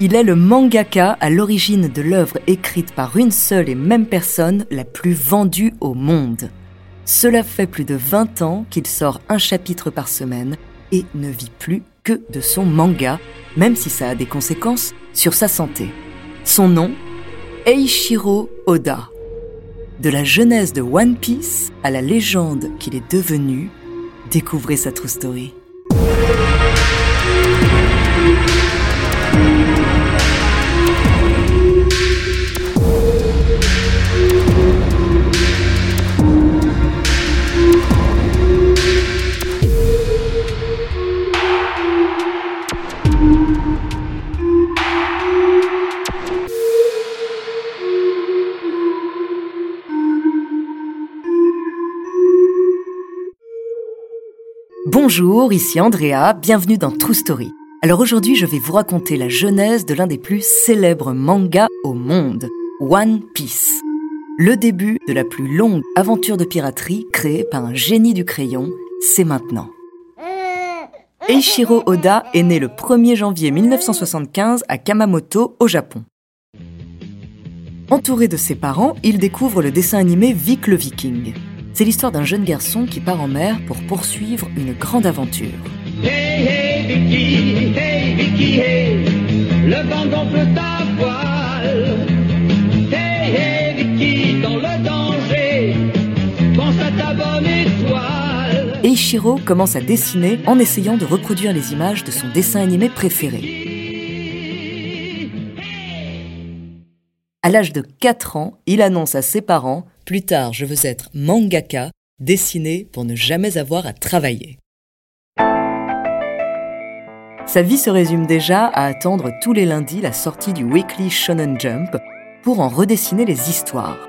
Il est le mangaka à l'origine de l'œuvre écrite par une seule et même personne la plus vendue au monde. Cela fait plus de 20 ans qu'il sort un chapitre par semaine et ne vit plus que de son manga, même si ça a des conséquences sur sa santé. Son nom Eiichiro Oda. De la genèse de One Piece à la légende qu'il est devenu, découvrez sa true story. Bonjour, ici Andrea, bienvenue dans True Story. Alors aujourd'hui, je vais vous raconter la genèse de l'un des plus célèbres mangas au monde, One Piece. Le début de la plus longue aventure de piraterie créée par un génie du crayon, c'est maintenant. Eiichiro Oda est né le 1er janvier 1975 à Kamamoto, au Japon. Entouré de ses parents, il découvre le dessin animé Vic le Viking. C'est l'histoire d'un jeune garçon qui part en mer pour poursuivre une grande aventure. Hey, hey, Vicky, hey, Vicky, hey, le vent gonfle ta voile. Hey, hey, Vicky, dans le danger, pense à ta bonne étoile. Eiichiro commence à dessiner en essayant de reproduire les images de son dessin animé préféré. À l'âge de 4 ans, il annonce à ses parents Plus tard, je veux être mangaka, dessiner pour ne jamais avoir à travailler. Sa vie se résume déjà à attendre tous les lundis la sortie du Weekly Shonen Jump pour en redessiner les histoires.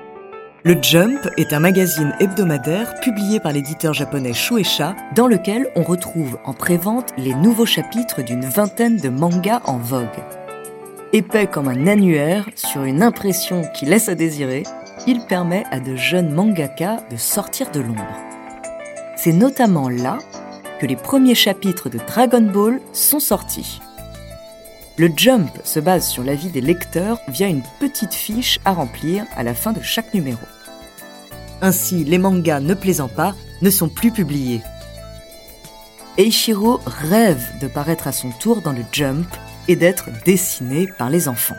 Le Jump est un magazine hebdomadaire publié par l'éditeur japonais Shueisha dans lequel on retrouve en prévente les nouveaux chapitres d'une vingtaine de mangas en vogue. Épais comme un annuaire, sur une impression qui laisse à désirer, il permet à de jeunes mangaka de sortir de l'ombre. C'est notamment là que les premiers chapitres de Dragon Ball sont sortis. Le Jump se base sur l'avis des lecteurs via une petite fiche à remplir à la fin de chaque numéro. Ainsi, les mangas ne plaisant pas ne sont plus publiés. Eiichiro rêve de paraître à son tour dans le Jump et d'être dessiné par les enfants.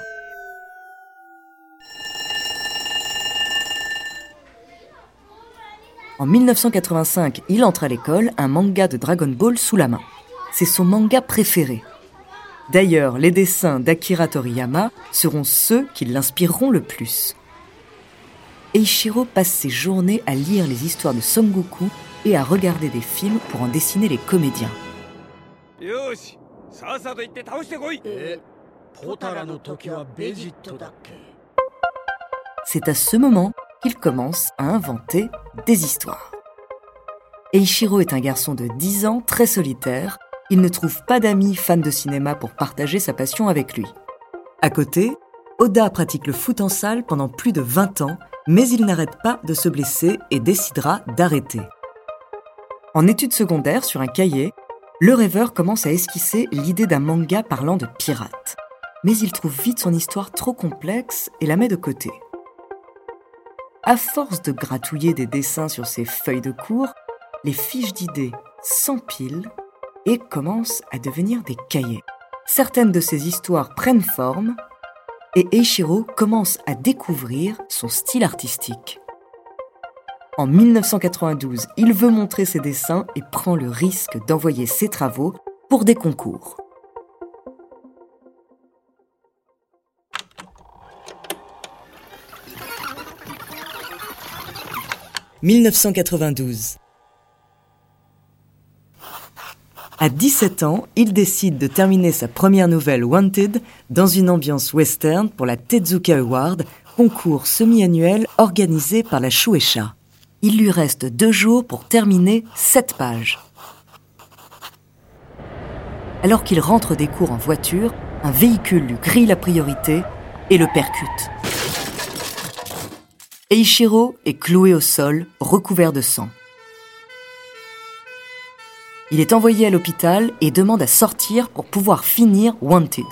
En 1985, il entre à l'école un manga de Dragon Ball sous la main. C'est son manga préféré. D'ailleurs, les dessins d'Akira Toriyama seront ceux qui l'inspireront le plus. Eiichiro passe ses journées à lire les histoires de songoku et à regarder des films pour en dessiner les comédiens. C'est à ce moment qu'il commence à inventer des histoires. Eiichiro est un garçon de 10 ans très solitaire. Il ne trouve pas d'amis fans de cinéma pour partager sa passion avec lui. À côté, Oda pratique le foot en salle pendant plus de 20 ans, mais il n'arrête pas de se blesser et décidera d'arrêter. En études secondaires sur un cahier, le rêveur commence à esquisser l'idée d'un manga parlant de pirates. Mais il trouve vite son histoire trop complexe et la met de côté. À force de gratouiller des dessins sur ses feuilles de cours, les fiches d'idées s'empilent et commencent à devenir des cahiers. Certaines de ces histoires prennent forme et Eiichiro commence à découvrir son style artistique. En 1992, il veut montrer ses dessins et prend le risque d'envoyer ses travaux pour des concours. « 1992. À 17 ans, il décide de terminer sa première nouvelle Wanted dans une ambiance western pour la Tezuka Award, concours semi-annuel organisé par la Shueisha. Il lui reste deux jours pour terminer sept pages. Alors qu'il rentre des cours en voiture, un véhicule lui grille la priorité et le percute. Eiichiro est cloué au sol, recouvert de sang. Il est envoyé à l'hôpital et demande à sortir pour pouvoir finir Wanted.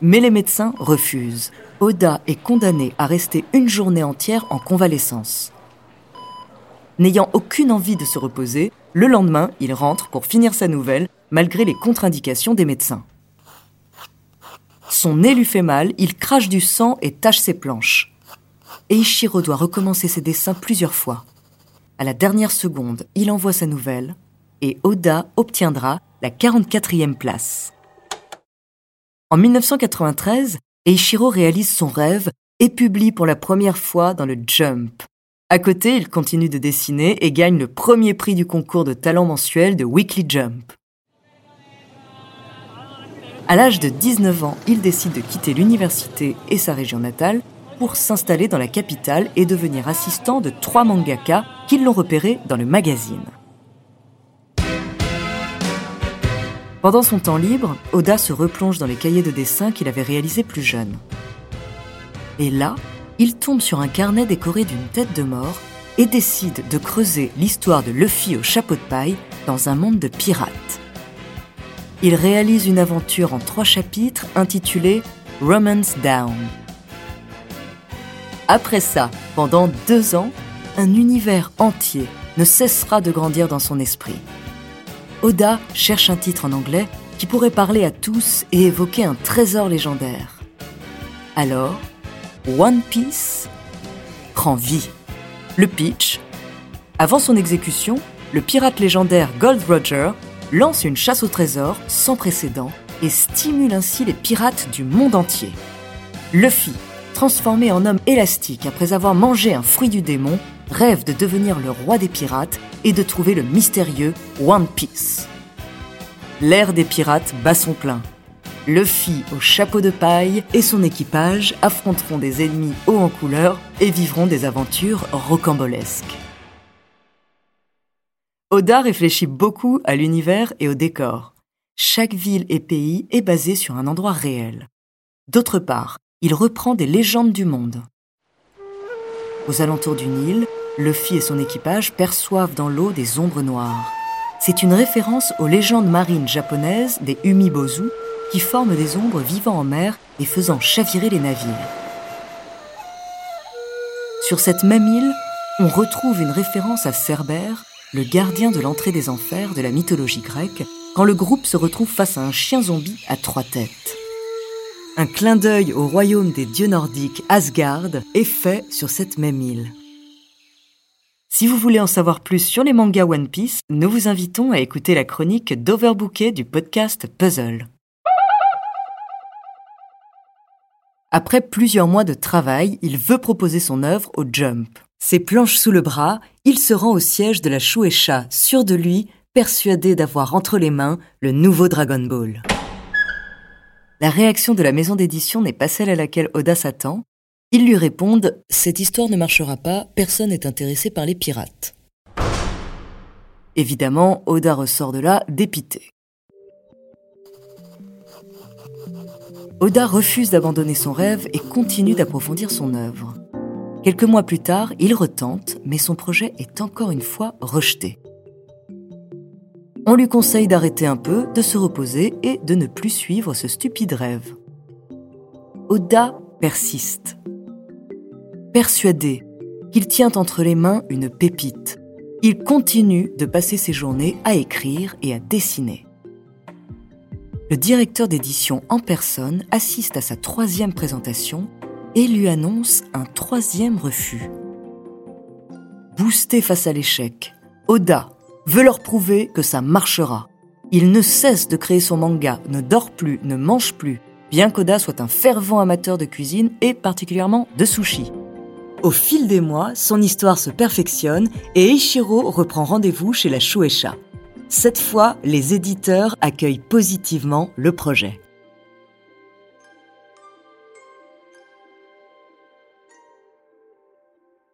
Mais les médecins refusent. Oda est condamné à rester une journée entière en convalescence. N'ayant aucune envie de se reposer, le lendemain, il rentre pour finir sa nouvelle, malgré les contre-indications des médecins. Son nez lui fait mal, il crache du sang et tache ses planches. Eiichiro doit recommencer ses dessins plusieurs fois. À la dernière seconde, il envoie sa nouvelle et Oda obtiendra la 44e place. En 1993, Eiichiro réalise son rêve et publie pour la première fois dans le Jump. À côté, il continue de dessiner et gagne le premier prix du concours de talent mensuel de Weekly Jump. À l'âge de 19 ans, il décide de quitter l'université et sa région natale pour s'installer dans la capitale et devenir assistant de trois mangaka qui l'ont repéré dans le magazine. Pendant son temps libre, Oda se replonge dans les cahiers de dessin qu'il avait réalisés plus jeune. Et là, il tombe sur un carnet décoré d'une tête de mort et décide de creuser l'histoire de Luffy au chapeau de paille dans un monde de pirates. Il réalise une aventure en trois chapitres intitulée Romance Down. Après ça, pendant deux ans, un univers entier ne cessera de grandir dans son esprit. Oda cherche un titre en anglais qui pourrait parler à tous et évoquer un trésor légendaire. Alors, One Piece prend vie. Le pitch Avant son exécution, le pirate légendaire Gold Roger lance une chasse au trésor sans précédent et stimule ainsi les pirates du monde entier. Luffy, transformé en homme élastique après avoir mangé un fruit du démon, rêve de devenir le roi des pirates et de trouver le mystérieux One Piece. L'ère des pirates bat son plein. Luffy au chapeau de paille et son équipage affronteront des ennemis hauts en couleur et vivront des aventures rocambolesques. Oda réfléchit beaucoup à l'univers et au décor. Chaque ville et pays est basé sur un endroit réel. D'autre part, il reprend des légendes du monde. Aux alentours du Nil, Luffy et son équipage perçoivent dans l'eau des ombres noires. C'est une référence aux légendes marines japonaises des Umibozu qui forment des ombres vivant en mer et faisant chavirer les navires. Sur cette même île, on retrouve une référence à Cerbère, le gardien de l'entrée des enfers de la mythologie grecque, quand le groupe se retrouve face à un chien zombie à trois têtes. Un clin d'œil au royaume des dieux nordiques Asgard est fait sur cette même île. Si vous voulez en savoir plus sur les mangas One Piece, nous vous invitons à écouter la chronique d'Overbooké du podcast Puzzle. Après plusieurs mois de travail, il veut proposer son œuvre au Jump. Ses planches sous le bras, il se rend au siège de la Shueisha, sûr de lui, persuadé d'avoir entre les mains le nouveau Dragon Ball. La réaction de la maison d'édition n'est pas celle à laquelle Oda s'attend. Ils lui répondent Cette histoire ne marchera pas, personne n'est intéressé par les pirates. Évidemment, Oda ressort de là dépité. Oda refuse d'abandonner son rêve et continue d'approfondir son œuvre. Quelques mois plus tard, il retente, mais son projet est encore une fois rejeté. On lui conseille d'arrêter un peu, de se reposer et de ne plus suivre ce stupide rêve. Oda persiste. Persuadé qu'il tient entre les mains une pépite, il continue de passer ses journées à écrire et à dessiner. Le directeur d'édition en personne assiste à sa troisième présentation et lui annonce un troisième refus. Boosté face à l'échec, Oda veut leur prouver que ça marchera. Il ne cesse de créer son manga, ne dort plus, ne mange plus, bien qu'Oda soit un fervent amateur de cuisine et particulièrement de sushi. Au fil des mois, son histoire se perfectionne et Eiichiro reprend rendez-vous chez la Shueisha. Cette fois, les éditeurs accueillent positivement le projet.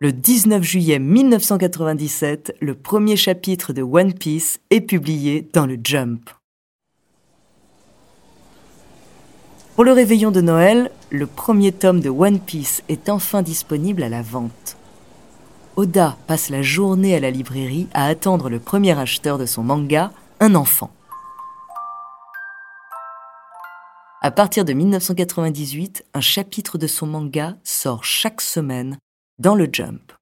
Le 19 juillet 1997, le premier chapitre de One Piece est publié dans le Jump. Pour le réveillon de Noël, le premier tome de One Piece est enfin disponible à la vente. Oda passe la journée à la librairie à attendre le premier acheteur de son manga, un enfant. À partir de 1998, un chapitre de son manga sort chaque semaine dans le Jump.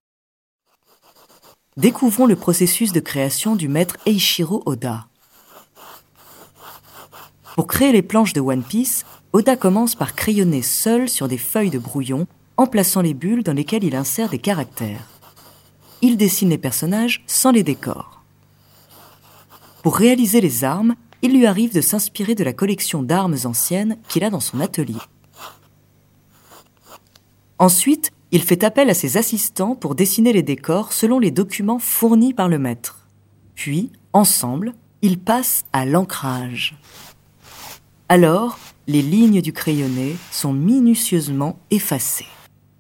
Découvrons le processus de création du maître Eiichiro Oda. Pour créer les planches de One Piece, Oda commence par crayonner seul sur des feuilles de brouillon en plaçant les bulles dans lesquelles il insère des caractères. Il dessine les personnages sans les décors. Pour réaliser les armes, il lui arrive de s'inspirer de la collection d'armes anciennes qu'il a dans son atelier. Ensuite, il fait appel à ses assistants pour dessiner les décors selon les documents fournis par le maître. Puis, ensemble, ils passent à l'ancrage. Alors, les lignes du crayonné sont minutieusement effacées.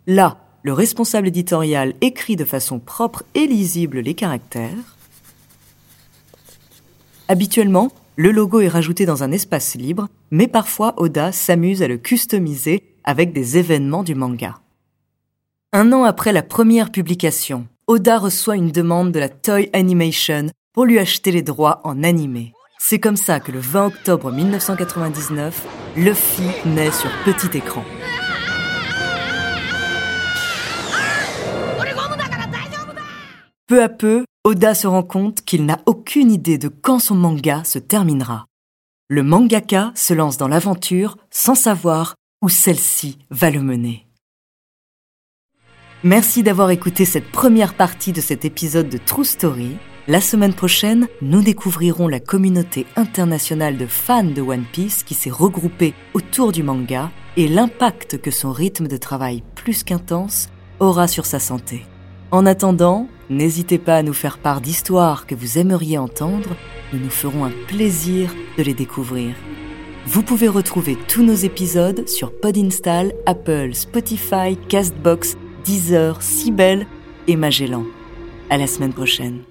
Là, le responsable éditorial écrit de façon propre et lisible les caractères. Habituellement, le logo est rajouté dans un espace libre, mais parfois Oda s'amuse à le customiser avec des événements du manga. Un an après la première publication, Oda reçoit une demande de la Toy Animation pour lui acheter les droits en animé. C'est comme ça que le 20 octobre 1999, Luffy naît sur petit écran. Peu à peu, Oda se rend compte qu'il n'a aucune idée de quand son manga se terminera. Le mangaka se lance dans l'aventure sans savoir où celle-ci va le mener. Merci d'avoir écouté cette première partie de cet épisode de True Story. La semaine prochaine, nous découvrirons la communauté internationale de fans de One Piece qui s'est regroupée autour du manga et l'impact que son rythme de travail plus qu'intense aura sur sa santé. En attendant, n'hésitez pas à nous faire part d'histoires que vous aimeriez entendre, nous nous ferons un plaisir de les découvrir. Vous pouvez retrouver tous nos épisodes sur Podinstall, Apple, Spotify, Castbox, Deezer, Sibel et Magellan. À la semaine prochaine.